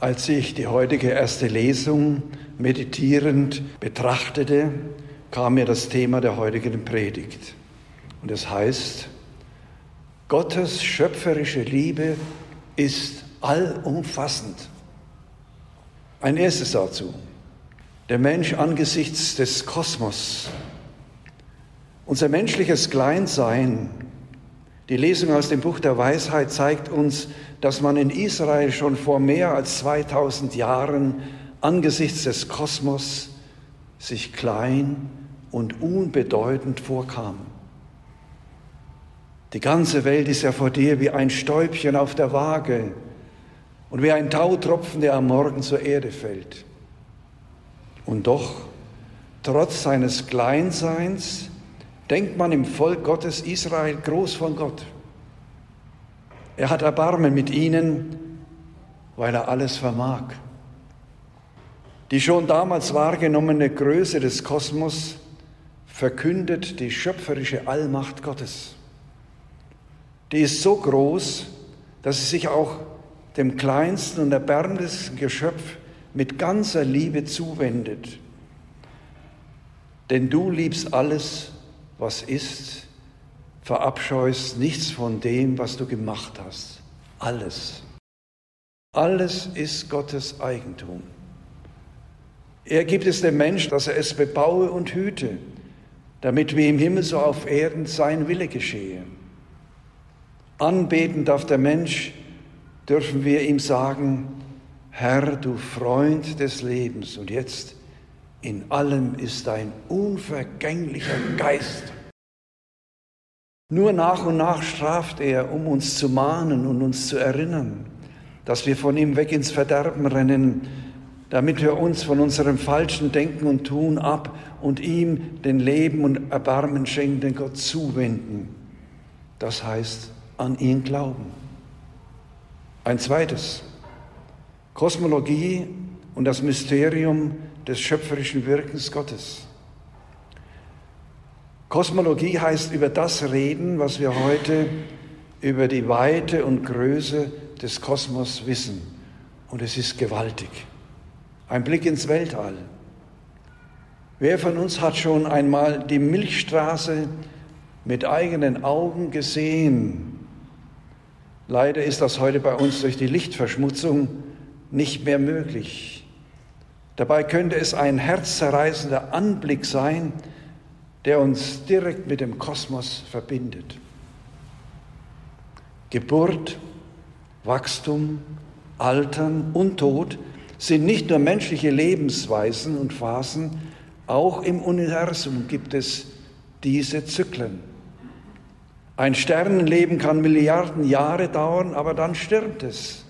Als ich die heutige erste Lesung meditierend betrachtete, kam mir das Thema der heutigen Predigt. Und es heißt, Gottes schöpferische Liebe ist allumfassend. Ein erstes dazu. Der Mensch angesichts des Kosmos. Unser menschliches Kleinsein die Lesung aus dem Buch der Weisheit zeigt uns, dass man in Israel schon vor mehr als 2000 Jahren angesichts des Kosmos sich klein und unbedeutend vorkam. Die ganze Welt ist ja vor dir wie ein Stäubchen auf der Waage und wie ein Tautropfen, der am Morgen zur Erde fällt. Und doch, trotz seines Kleinseins, denkt man im Volk Gottes Israel groß von Gott. Er hat Erbarmen mit ihnen, weil er alles vermag. Die schon damals wahrgenommene Größe des Kosmos verkündet die schöpferische Allmacht Gottes. Die ist so groß, dass sie sich auch dem kleinsten und erbärmlichsten Geschöpf mit ganzer Liebe zuwendet. Denn du liebst alles, was ist, verabscheust nichts von dem, was du gemacht hast. Alles. Alles ist Gottes Eigentum. Er gibt es dem Menschen, dass er es bebaue und hüte, damit wie im Himmel so auf Erden sein Wille geschehe. Anbeten darf der Mensch, dürfen wir ihm sagen, Herr, du Freund des Lebens. Und jetzt in allem ist ein unvergänglicher Geist. Nur nach und nach straft er, um uns zu mahnen und uns zu erinnern, dass wir von ihm weg ins Verderben rennen, damit wir uns von unserem falschen Denken und Tun ab und ihm den Leben und Erbarmen schenkenden Gott zuwenden. Das heißt, an ihn glauben. Ein zweites, Kosmologie und das Mysterium des schöpferischen Wirkens Gottes. Kosmologie heißt über das reden, was wir heute über die Weite und Größe des Kosmos wissen. Und es ist gewaltig. Ein Blick ins Weltall. Wer von uns hat schon einmal die Milchstraße mit eigenen Augen gesehen? Leider ist das heute bei uns durch die Lichtverschmutzung nicht mehr möglich. Dabei könnte es ein herzzerreißender Anblick sein, der uns direkt mit dem Kosmos verbindet. Geburt, Wachstum, Altern und Tod sind nicht nur menschliche Lebensweisen und Phasen, auch im Universum gibt es diese Zyklen. Ein Sternenleben kann Milliarden Jahre dauern, aber dann stirbt es.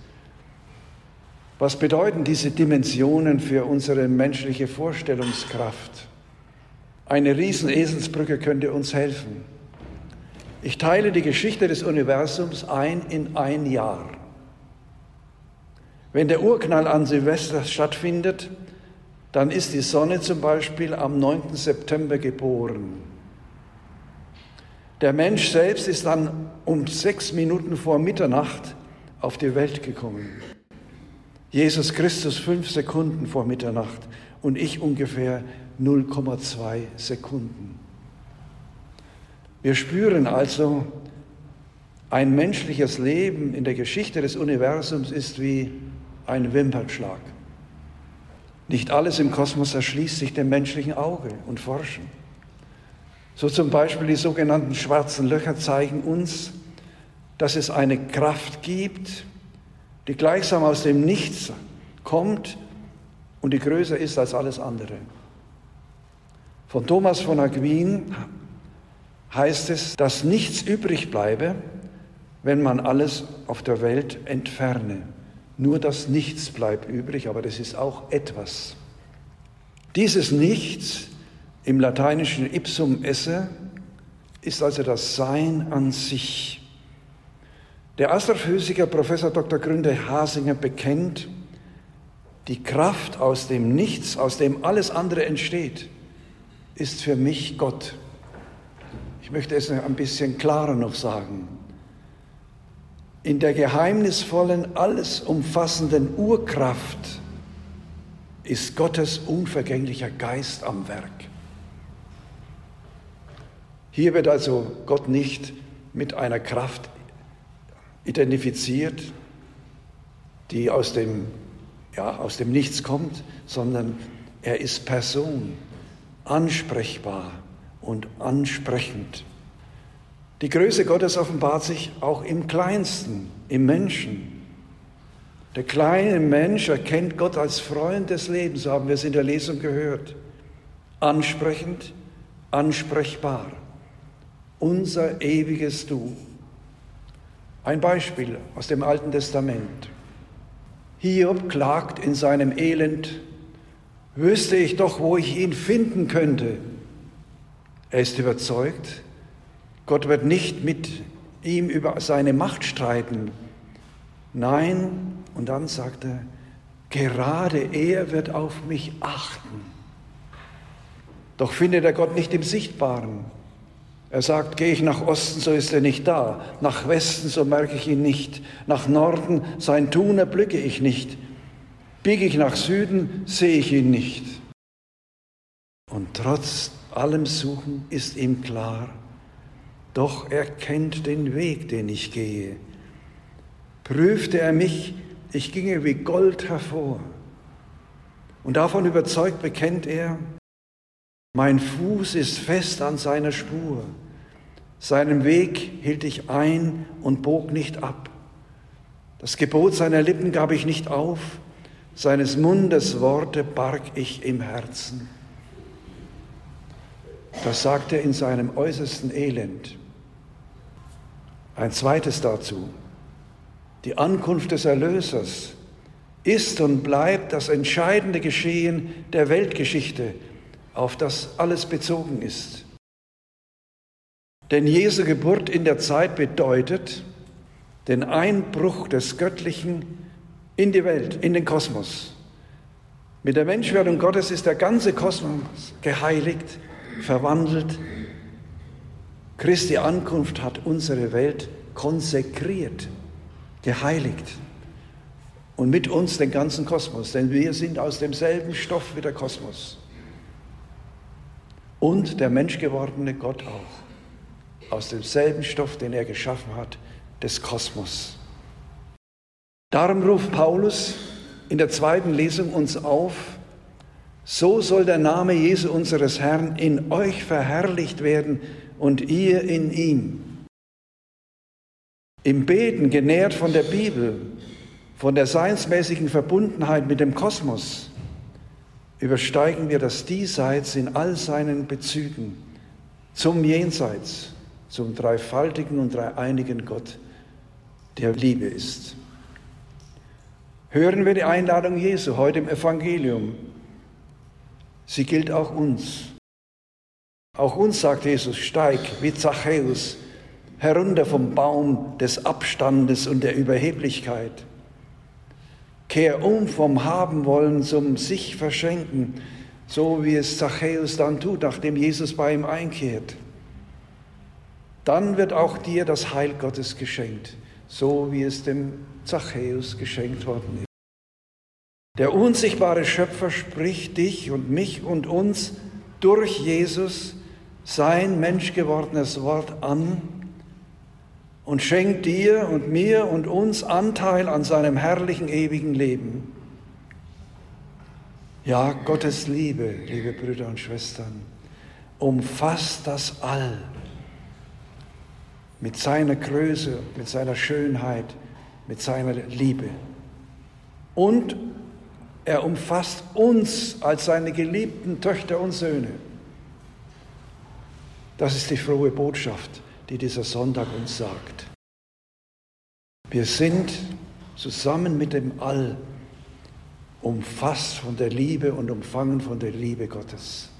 Was bedeuten diese Dimensionen für unsere menschliche Vorstellungskraft? Eine Rieseneselsbrücke könnte uns helfen. Ich teile die Geschichte des Universums ein in ein Jahr. Wenn der Urknall an Silvester stattfindet, dann ist die Sonne zum Beispiel am 9. September geboren. Der Mensch selbst ist dann um sechs Minuten vor Mitternacht auf die Welt gekommen. Jesus Christus fünf Sekunden vor Mitternacht und ich ungefähr 0,2 Sekunden. Wir spüren also, ein menschliches Leben in der Geschichte des Universums ist wie ein Wimpernschlag. Nicht alles im Kosmos erschließt sich dem menschlichen Auge und Forschen. So zum Beispiel die sogenannten schwarzen Löcher zeigen uns, dass es eine Kraft gibt, die gleichsam aus dem Nichts kommt und die größer ist als alles andere. Von Thomas von Aquin heißt es, dass nichts übrig bleibe, wenn man alles auf der Welt entferne. Nur das Nichts bleibt übrig, aber das ist auch etwas. Dieses Nichts im lateinischen ipsum esse ist also das Sein an sich. Der Astrophysiker Professor Dr. Gründe Hasinger bekennt, die Kraft aus dem Nichts, aus dem alles andere entsteht, ist für mich Gott. Ich möchte es ein bisschen klarer noch sagen. In der geheimnisvollen, alles umfassenden Urkraft ist Gottes unvergänglicher Geist am Werk. Hier wird also Gott nicht mit einer Kraft identifiziert, die aus dem, ja, aus dem Nichts kommt, sondern er ist Person, ansprechbar und ansprechend. Die Größe Gottes offenbart sich auch im Kleinsten, im Menschen. Der kleine Mensch erkennt Gott als Freund des Lebens, haben wir es in der Lesung gehört. Ansprechend, ansprechbar. Unser ewiges Du. Ein Beispiel aus dem Alten Testament. Hiob klagt in seinem Elend, wüsste ich doch, wo ich ihn finden könnte. Er ist überzeugt, Gott wird nicht mit ihm über seine Macht streiten. Nein, und dann sagt er, gerade er wird auf mich achten. Doch findet er Gott nicht im Sichtbaren. Er sagt, gehe ich nach Osten, so ist er nicht da. Nach Westen, so merke ich ihn nicht. Nach Norden, sein Tun erblicke ich nicht. Biege ich nach Süden, sehe ich ihn nicht. Und trotz allem Suchen ist ihm klar, doch er kennt den Weg, den ich gehe. Prüfte er mich, ich ginge wie Gold hervor. Und davon überzeugt bekennt er, mein Fuß ist fest an seiner Spur. Seinen Weg hielt ich ein und bog nicht ab. Das Gebot seiner Lippen gab ich nicht auf, seines Mundes Worte barg ich im Herzen. Das sagt er in seinem äußersten Elend. Ein zweites dazu. Die Ankunft des Erlösers ist und bleibt das entscheidende Geschehen der Weltgeschichte, auf das alles bezogen ist. Denn Jesu Geburt in der Zeit bedeutet den Einbruch des Göttlichen in die Welt, in den Kosmos. Mit der Menschwerdung Gottes ist der ganze Kosmos geheiligt, verwandelt. Christi Ankunft hat unsere Welt konsekriert, geheiligt und mit uns den ganzen Kosmos, denn wir sind aus demselben Stoff wie der Kosmos. Und der menschgewordene Gott auch, aus demselben Stoff, den er geschaffen hat, des Kosmos. Darum ruft Paulus in der zweiten Lesung uns auf, so soll der Name Jesu unseres Herrn in euch verherrlicht werden und ihr in ihm. Im Beten, genährt von der Bibel, von der seinsmäßigen Verbundenheit mit dem Kosmos, übersteigen wir das Diesseits in all seinen Bezügen zum Jenseits, zum dreifaltigen und dreieinigen Gott, der Liebe ist. Hören wir die Einladung Jesu heute im Evangelium. Sie gilt auch uns. Auch uns sagt Jesus, steig wie Zachäus herunter vom Baum des Abstandes und der Überheblichkeit. Kehr um vom Habenwollen zum sich verschenken, so wie es Zachäus dann tut, nachdem Jesus bei ihm einkehrt. Dann wird auch dir das Heil Gottes geschenkt, so wie es dem Zachäus geschenkt worden ist. Der unsichtbare Schöpfer spricht dich und mich und uns durch Jesus sein menschgewordenes Wort an und schenkt dir und mir und uns Anteil an seinem herrlichen ewigen Leben. Ja, Gottes Liebe, liebe Brüder und Schwestern, umfasst das All mit seiner Größe, mit seiner Schönheit, mit seiner Liebe. Und er umfasst uns als seine geliebten Töchter und Söhne. Das ist die frohe Botschaft die dieser Sonntag uns sagt. Wir sind zusammen mit dem All umfasst von der Liebe und umfangen von der Liebe Gottes.